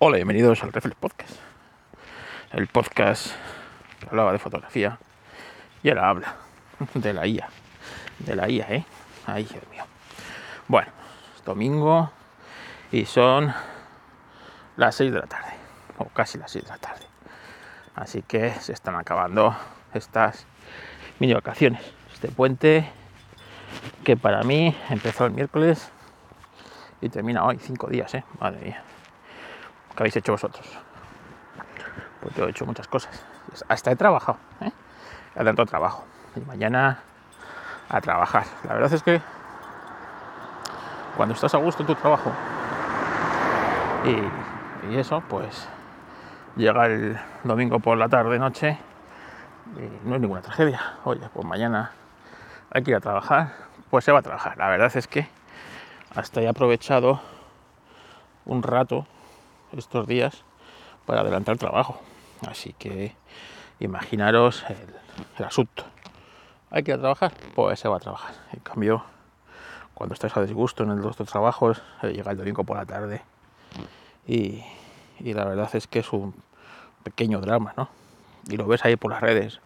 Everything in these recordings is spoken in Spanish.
Hola, bienvenidos al Reflex Podcast. El podcast que hablaba de fotografía y ahora habla de la IA. De la IA, ¿eh? Ay, Dios mío. Bueno, es domingo y son las 6 de la tarde, o casi las 6 de la tarde. Así que se están acabando estas mini vacaciones. Este puente que para mí empezó el miércoles y termina hoy, cinco días, ¿eh? Madre mía. ¿Qué habéis hecho vosotros? Pues yo he hecho muchas cosas. Hasta he trabajado, ¿eh? He tanto trabajo. Y mañana a trabajar. La verdad es que cuando estás a gusto en tu trabajo y, y eso, pues llega el domingo por la tarde, noche, y no es ninguna tragedia. Oye, pues mañana hay que ir a trabajar, pues se va a trabajar. La verdad es que hasta he aprovechado un rato estos días para adelantar el trabajo. Así que imaginaros el, asunto. ¿Hay que trabajar? Pues se va a trabajar. En cambio, cuando estás a disgusto en los dos trabajos, eh, llega el domingo por la tarde y, y la verdad es que es un pequeño drama, ¿no? Y lo ves ahí por las redes,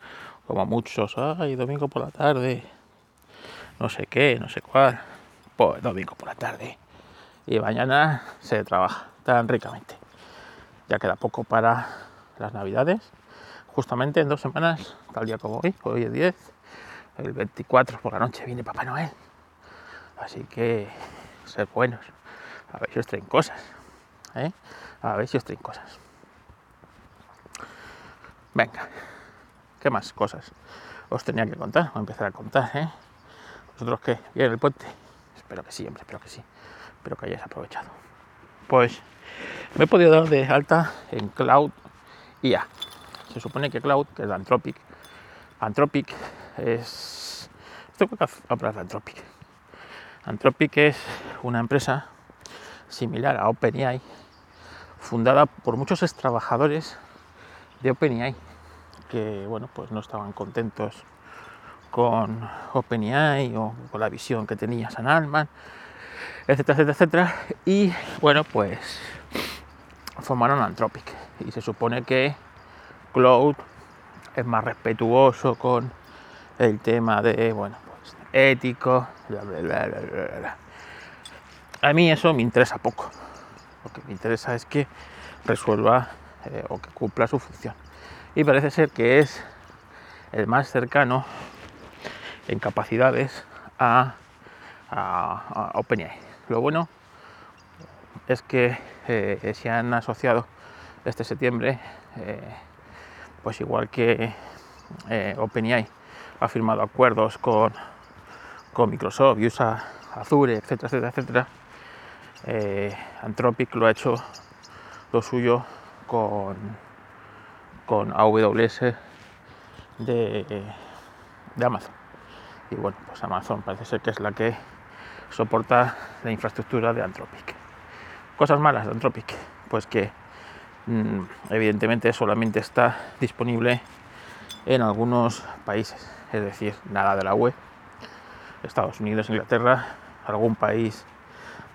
como muchos, ay, domingo por la tarde, no sé qué, no sé cuál. Pues domingo por la tarde. Y mañana se trabaja tan ricamente. Ya queda poco para las navidades. Justamente en dos semanas, tal día como hoy, hoy es 10, el 24 por la noche viene Papá Noel. Así que ser buenos. A ver si os traen cosas. ¿eh? A ver si os traen cosas. Venga, ¿qué más cosas os tenía que contar? Voy a empezar a contar, ¿eh? ¿Vosotros qué? ¿Bien el puente? Espero que sí, hombre, espero que sí. Espero que hayáis aprovechado. Pues me he podido dar de alta en Cloud IA. Se supone que Cloud, que es de Anthropic, Anthropic es. Creo que hablar de Anthropic. Anthropic es una empresa similar a OpenAI, fundada por muchos ex trabajadores de OpenAI, que bueno, pues no estaban contentos con OpenAI o con la visión que tenía San Alman, etcétera, etcétera, etcétera. Y bueno, pues formaron Anthropic. Y se supone que Cloud es más respetuoso con el tema de, bueno, pues ético. A mí eso me interesa poco. Lo que me interesa es que resuelva eh, o que cumpla su función. Y parece ser que es el más cercano en capacidades a, a OpenAI. Lo bueno es que eh, se han asociado este septiembre, eh, pues igual que eh, OpenAI ha firmado acuerdos con, con Microsoft, USA, Azure, etcétera, etcétera, etcétera. Eh, Anthropic lo ha hecho lo suyo con, con AWS de, de Amazon. Y bueno, pues Amazon parece ser que es la que soporta la infraestructura de Anthropic. Cosas malas de Anthropic, pues que mm, evidentemente solamente está disponible en algunos países, es decir, nada de la UE, Estados Unidos, Inglaterra, algún país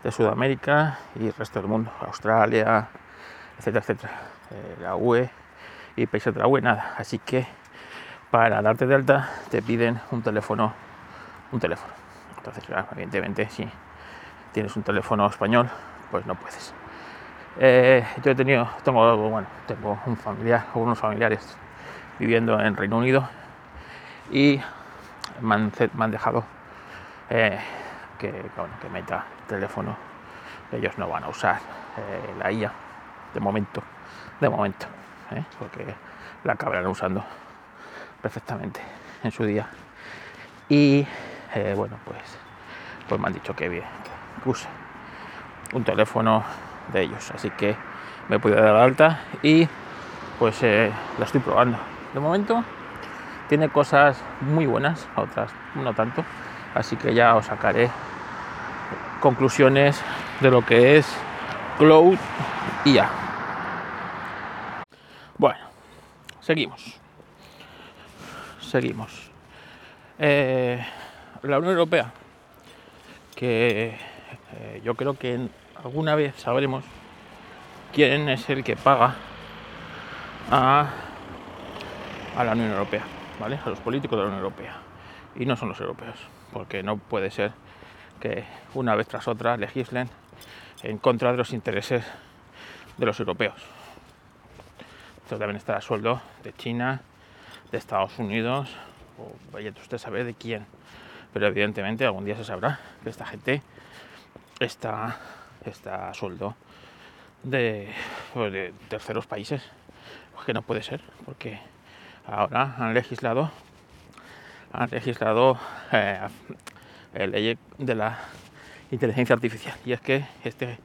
de Sudamérica y el resto del mundo, Australia, etcétera, etcétera. Eh, la UE y países de la UE, nada. Así que para darte de alta te piden un teléfono, un teléfono. Entonces, claro, evidentemente, si tienes un teléfono español, pues no puedes. Eh, yo he tenido, tengo, bueno, tengo un familiar unos familiares viviendo en Reino Unido y me han, dejado eh, que, bueno, que meta teléfono. Ellos no van a usar eh, la IA de momento, de momento, porque la acabarán usando perfectamente en su día. Y bueno, pues, pues me han dicho que bien, que use un teléfono de ellos. Así que me podido dar alta y pues eh, la estoy probando. De momento tiene cosas muy buenas, otras no tanto. Así que ya os sacaré conclusiones de lo que es Cloud IA. Bueno, seguimos. Seguimos. Eh, la Unión Europea, que eh, yo creo que alguna vez sabremos quién es el que paga a, a la Unión Europea, ¿vale? A los políticos de la Unión Europea. Y no son los europeos, porque no puede ser que una vez tras otra legislen en contra de los intereses de los europeos. Esto también está a sueldo de China, de Estados Unidos, o vaya usted sabe de quién. Pero evidentemente algún día se sabrá que esta gente está, está a sueldo de, pues, de terceros países. Pues que no puede ser, porque ahora han legislado han legislado eh, ley de la inteligencia artificial. Y es que este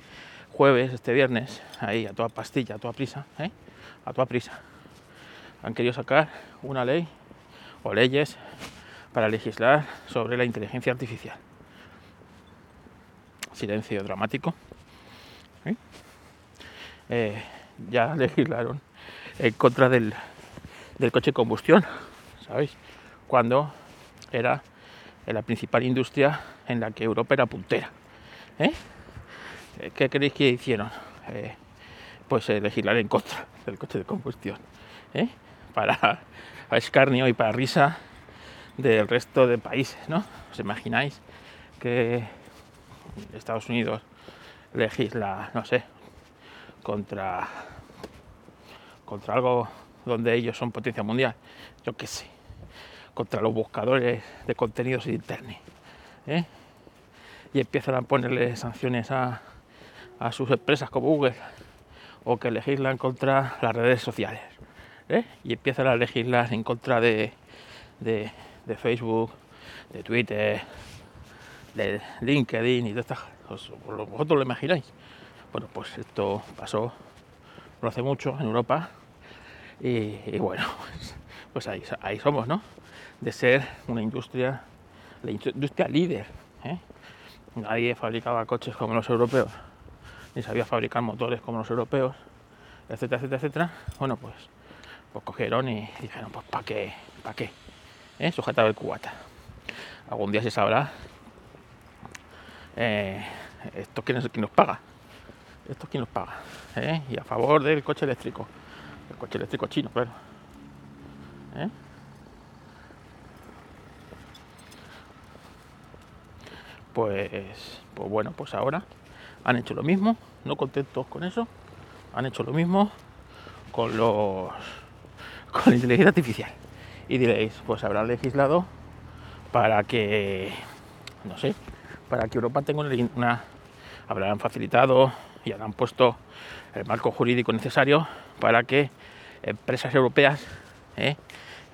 jueves, este viernes, ahí a toda pastilla, a toda prisa, ¿eh? a toda prisa, han querido sacar una ley o leyes para legislar sobre la inteligencia artificial. Silencio dramático. ¿eh? Eh, ya legislaron en contra del, del coche de combustión, ¿sabéis? Cuando era la principal industria en la que Europa era puntera. ¿eh? ¿Qué creéis que hicieron? Pues legislar en contra del coche de combustión. Para, escarnio y para risa del resto de países, ¿no? ¿Os imagináis que Estados Unidos legisla, no sé, contra, contra algo donde ellos son potencia mundial? Yo qué sé contra los buscadores de contenidos de internet. ¿eh? Y empiezan a ponerle sanciones a, sus empresas como Google o que legislan contra las redes sociales. ¿eh? Y empiezan a legislar en contra de, de, Facebook, de Twitter, de LinkedIn y de estas cosas. ¿Vosotros lo imagináis? Bueno, pues esto pasó no hace mucho en Europa y, bueno, pues, pues ahí, ahí somos, ¿no? de ser una industria, la industria líder. ¿eh? Nadie fabricaba coches como los europeos, ni sabía fabricar motores como los europeos, etcétera, etcétera, etcétera. Bueno, pues, pues cogieron y dijeron, pues ¿para qué? ¿Para qué? ¿Eh? Sujetado el cubata. Algún día se sabrá eh, esto quién es que nos paga. Esto es quien nos paga. ¿eh? Y a favor del coche eléctrico. El coche eléctrico chino, claro. Pues, pues bueno, pues ahora han hecho lo mismo, no contentos con eso, han hecho lo mismo con los con la inteligencia artificial. Y diréis, pues habrán legislado para que, no sé, para que Europa tenga una, habrán facilitado y habrán puesto el marco jurídico necesario para que empresas europeas eh,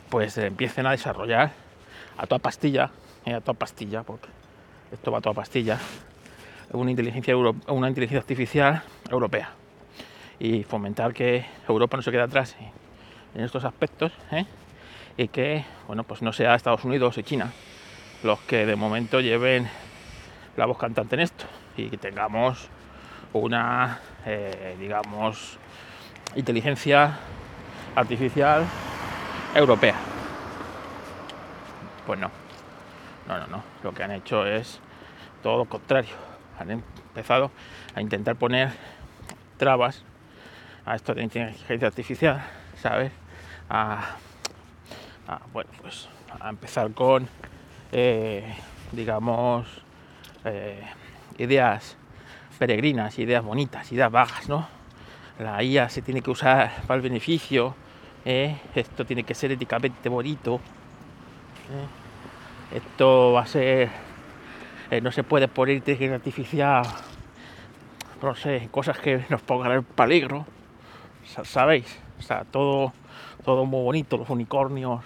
pues empiecen a desarrollar a toda pastilla, eh, a toda pastilla, porque esto va a toda pastilla, una inteligencia, una inteligencia artificial europea y fomentar que Europa no se quede atrás en estos aspectos ¿eh? Y que bueno pues no sea Estados Unidos y China los que de momento lleven la voz cantante en esto y que tengamos una eh, digamos inteligencia artificial europea pues no no, no, no. Lo que han hecho es todo lo contrario. Han empezado a intentar poner trabas a esto de inteligencia artificial, ¿sabes? A, bueno, pues a empezar con, eh, digamos, eh, ideas peregrinas, ideas bonitas, ideas vagas, ¿no? La IA se tiene que usar para el beneficio, ¿eh? esto tiene que ser éticamente bonito esto va a ser no se puede poner inteligencia artificial no sé cosas que nos pongan en peligro sabéis o sea todo todo muy bonito los unicornios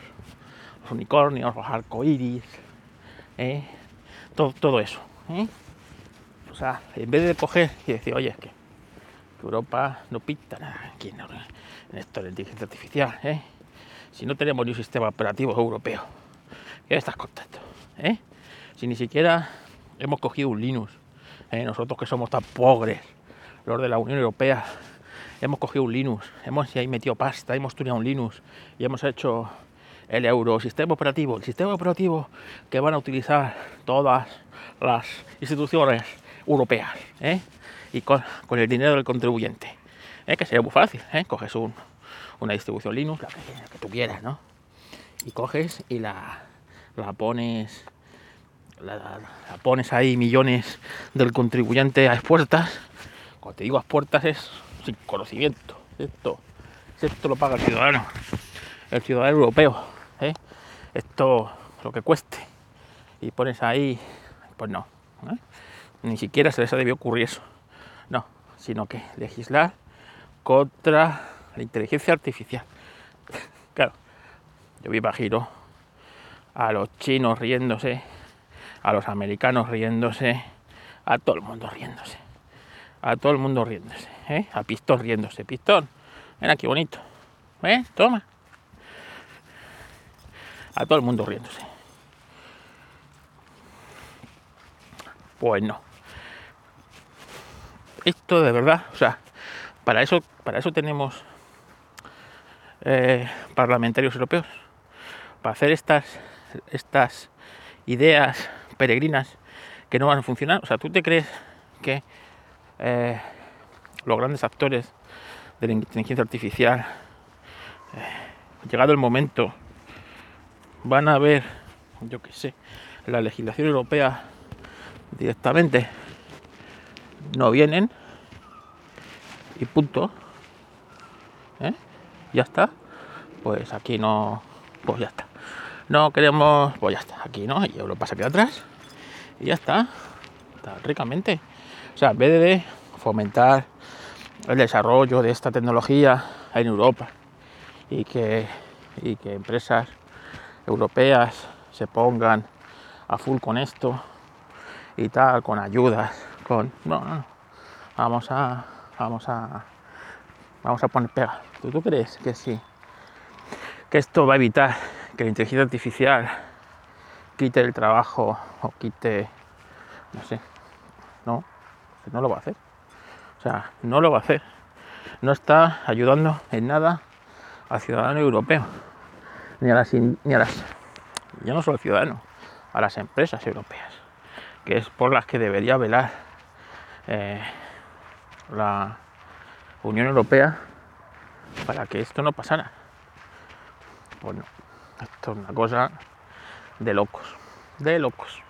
unicornios los arcoíris ¿eh? todo, eso ¿eh? o sea en vez de coger y decir oye es que Europa no pinta nada aquí en, esto de inteligencia artificial si no tenemos ni un sistema operativo europeo ¿Qué estás contento? ¿Eh? Si ni siquiera hemos cogido un Linux, ¿eh? nosotros que somos tan pobres, los de la Unión Europea, hemos cogido un Linux, hemos ahí metido pasta, hemos tuneado un Linux y hemos hecho el euro sistema operativo, el sistema operativo que van a utilizar todas las instituciones europeas ¿eh? y con, el dinero del contribuyente. ¿eh? que sería muy fácil. ¿eh? Coges un, una distribución Linux, la que, que, tú quieras, ¿no? Y coges y la, la pones. La, pones ahí millones del contribuyente a expuertas. Cuando te digo a expuertas es sin conocimiento. Esto, esto lo paga el ciudadano, el ciudadano europeo. Esto lo que cueste. Y pones ahí, pues no. ¿eh? Ni siquiera se les ha debido ocurrir eso. No, sino que legislar contra la inteligencia artificial. Claro, yo me imagino a los chinos riéndose, a los americanos riéndose, a todo el mundo riéndose, a todo el mundo riéndose, ¿eh? a Pistón riéndose. Pistón, mira qué bonito, ¿eh? Toma. A todo el mundo riéndose. Pues no. Esto de verdad, o sea, para eso, para eso tenemos eh, parlamentarios europeos, para hacer estas, estas ideas peregrinas que no van a funcionar. O sea, ¿tú te crees que eh, los grandes actores de la inteligencia artificial, eh, llegado el momento, van a ver, yo qué sé, la legislación europea directamente? No vienen y punto. ¿Eh? Ya está. Pues aquí no. Pues ya está. No queremos. Pues ya está. Aquí no. Y Europa se queda atrás. Y ya está. está ricamente. O sea, en vez de fomentar el desarrollo de esta tecnología en Europa y que, y que empresas europeas se pongan a full con esto y tal, con ayudas, con... No, no, Vamos a vamos a vamos a poner pega. ¿Tú, crees que sí? Que esto va a evitar que la inteligencia artificial quite el trabajo o quite, no sé, no, no lo va a hacer. O sea, no lo va a hacer. No está ayudando en nada al ciudadano europeo, ni a las, ni a las, ya no solo al ciudadano, a las empresas europeas, que es por las que debería velar eh, la Unión Europea para que esto no pasara. Bueno, esto es una cosa de locos, de locos.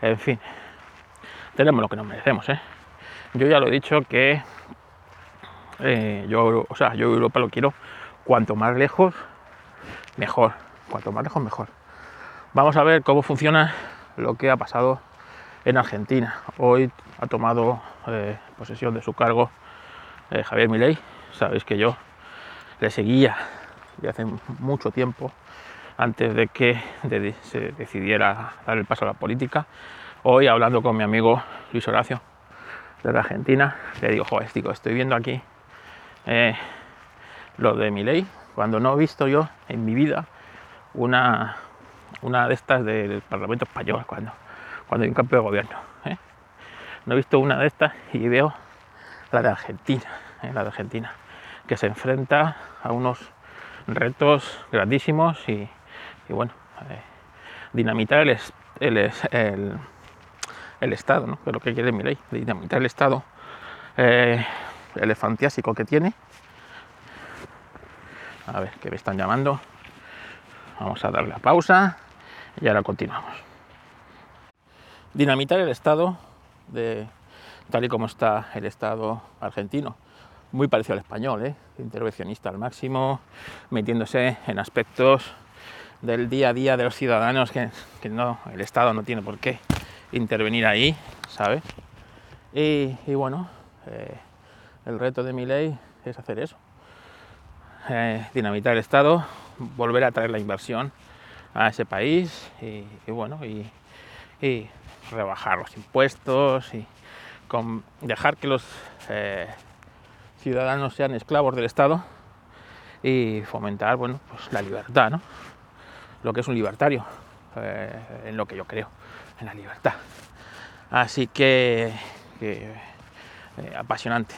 En fin, tenemos lo que nos merecemos, ¿eh? Yo ya lo he dicho que eh, yo, o sea, yo Europa lo quiero cuanto más lejos, mejor. Cuanto más lejos, mejor. Vamos a ver cómo funciona lo que ha pasado en Argentina. Hoy ha tomado eh, posesión de su cargo eh, Javier Milei. Sabéis que yo le seguía de hace mucho tiempo, antes de que se decidiera dar el paso a la política. Hoy, hablando con mi amigo Luis Horacio de la Argentina, le digo, joder, estoy viendo aquí eh, lo de Milei, cuando no he visto yo en mi vida una, una de estas del Parlamento Español, cuando cuando hay un cambio de gobierno. ¿eh? No he visto una de estas y veo la de Argentina, ¿eh? la de Argentina, que se enfrenta a unos retos grandísimos y, bueno, eh, dinamitar el, el, el, Estado, ¿no? que lo que quiere mi ley, dinamitar el Estado elefantiásico que tiene. A ver, que me están llamando. Vamos a darle a pausa y ahora continuamos dinamitar el Estado de, tal y como está el Estado argentino. Muy parecido al español, ¿eh? intervencionista al máximo, metiéndose en aspectos del día a día de los ciudadanos que, no, el Estado no tiene por qué intervenir ahí, ¿sabes? Y, bueno, eh, el reto de mi ley es hacer eso, eh, dinamitar el Estado, volver a traer la inversión a ese país y, bueno, y rebajar los impuestos y dejar que los eh, ciudadanos sean esclavos del Estado y fomentar bueno, pues la libertad, ¿no? lo que es un libertario, eh, en lo que yo creo, en la libertad. Así que, apasionante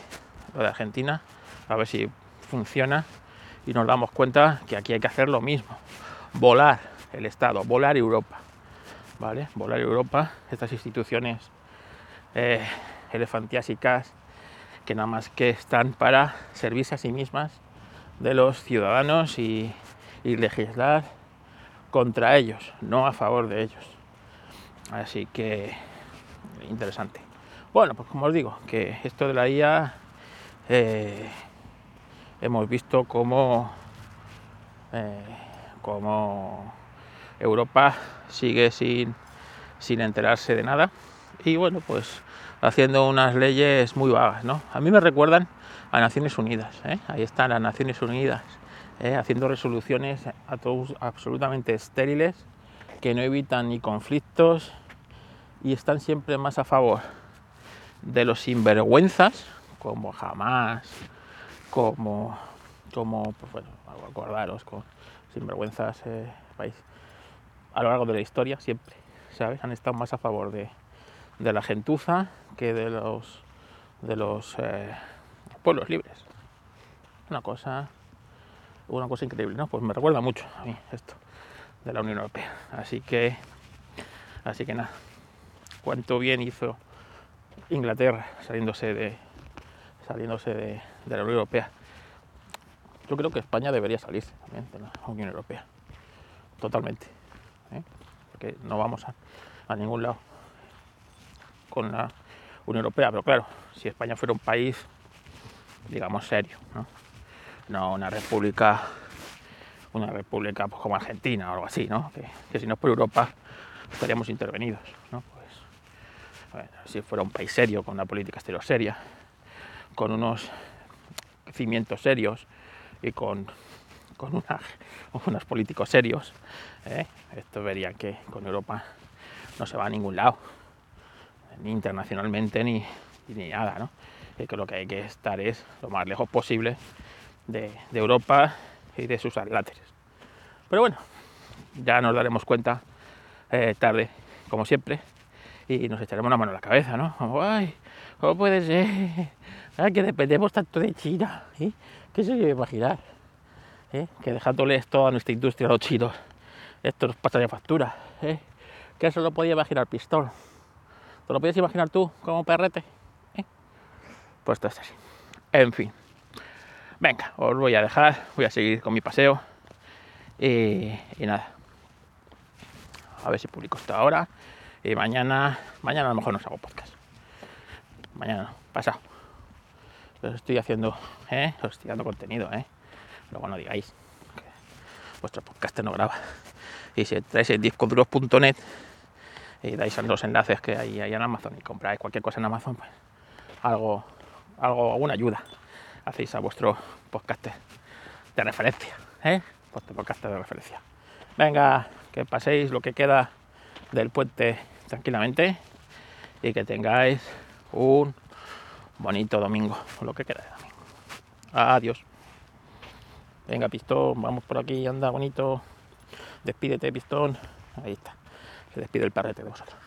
lo de Argentina, a ver si funciona y nos damos cuenta que aquí hay que hacer lo mismo, volar el Estado, volar Europa. ¿vale? Volar Europa, estas instituciones eh, elefantiásicas que nada más que están para servirse a sí mismas de los ciudadanos y, legislar contra ellos, no a favor de ellos. Así que interesante. Bueno, pues como os digo, que esto de la IA eh, hemos visto cómo, eh, cómo Europa sigue sin, sin enterarse de nada y bueno, pues haciendo unas leyes muy vagas, ¿no? A mí me recuerdan a Naciones Unidas, ¿eh? ahí están las Naciones Unidas, ¿eh? haciendo resoluciones absolutamente estériles que no evitan ni conflictos y están siempre más a favor de los sinvergüenzas, como jamás, como, como pues bueno, acordaros, con sinvergüenzas eh, país, a lo largo de la historia siempre, ¿sabes? Han estado más a favor de, de la gentuza que de los de los eh, pueblos libres. Una cosa, una cosa increíble, ¿no? Pues me recuerda mucho a mí esto de la Unión Europea. Así que, así que nada, cuánto bien hizo Inglaterra saliéndose de saliéndose de, la Unión Europea. Yo creo que España debería salirse también de la Unión Europea, totalmente, ¿eh? porque no vamos a, a ningún lado con la Unión Europea, pero claro, si España fuera un país, digamos, serio, ¿no? No una república, una república pues, como Argentina o algo así, ¿no? Que, si no es por Europa estaríamos intervenidos, ¿no? Pues, si fuera un país serio, con una política exterior seria, con unos cimientos serios y con, con una, unos políticos serios, ¿eh? esto verían que con Europa no se va a ningún lado ni internacionalmente ni, ni nada, ¿no? Y que lo que hay que estar es lo más lejos posible de, de Europa y de sus atláteres. Pero bueno, ya nos daremos cuenta eh, tarde, como siempre, y nos echaremos una mano a la cabeza, ¿no? Ay, ¿cómo puede? Ay, que dependemos tanto de China, ¿eh? ¿Qué se debe imaginar? ¿Eh? Que dejándoles toda nuestra industria a los chinos, esto nos pasa de factura, ¿eh? Que eso lo podía imaginar Pistón. ¿Te lo puedes imaginar tú como perrete? ¿Eh? Pues esto es así. En fin. Venga, os voy a dejar, voy a seguir con mi paseo. Y, nada. A ver si publico esto ahora. Y mañana, mañana a lo mejor no os hago podcast. Mañana pasado. Pero estoy haciendo, ¿eh? Os estoy dando contenido, ¿eh? Luego no digáis que vuestro podcast no graba. Y si entráis en discoduros.net y dais los enlaces que hay ahí en Amazon y compráis cualquier cosa en Amazon, pues algo, algo, alguna ayuda hacéis a vuestro podcast de referencia, ¿eh? Vuestro podcast de referencia. Venga, que paséis lo que queda del puente tranquilamente y que tengáis un bonito domingo, lo que queda de domingo. Adiós. Venga, pistón, vamos por aquí, anda bonito. Despídete, pistón. Ahí está. Se despide el perrete de vosotros.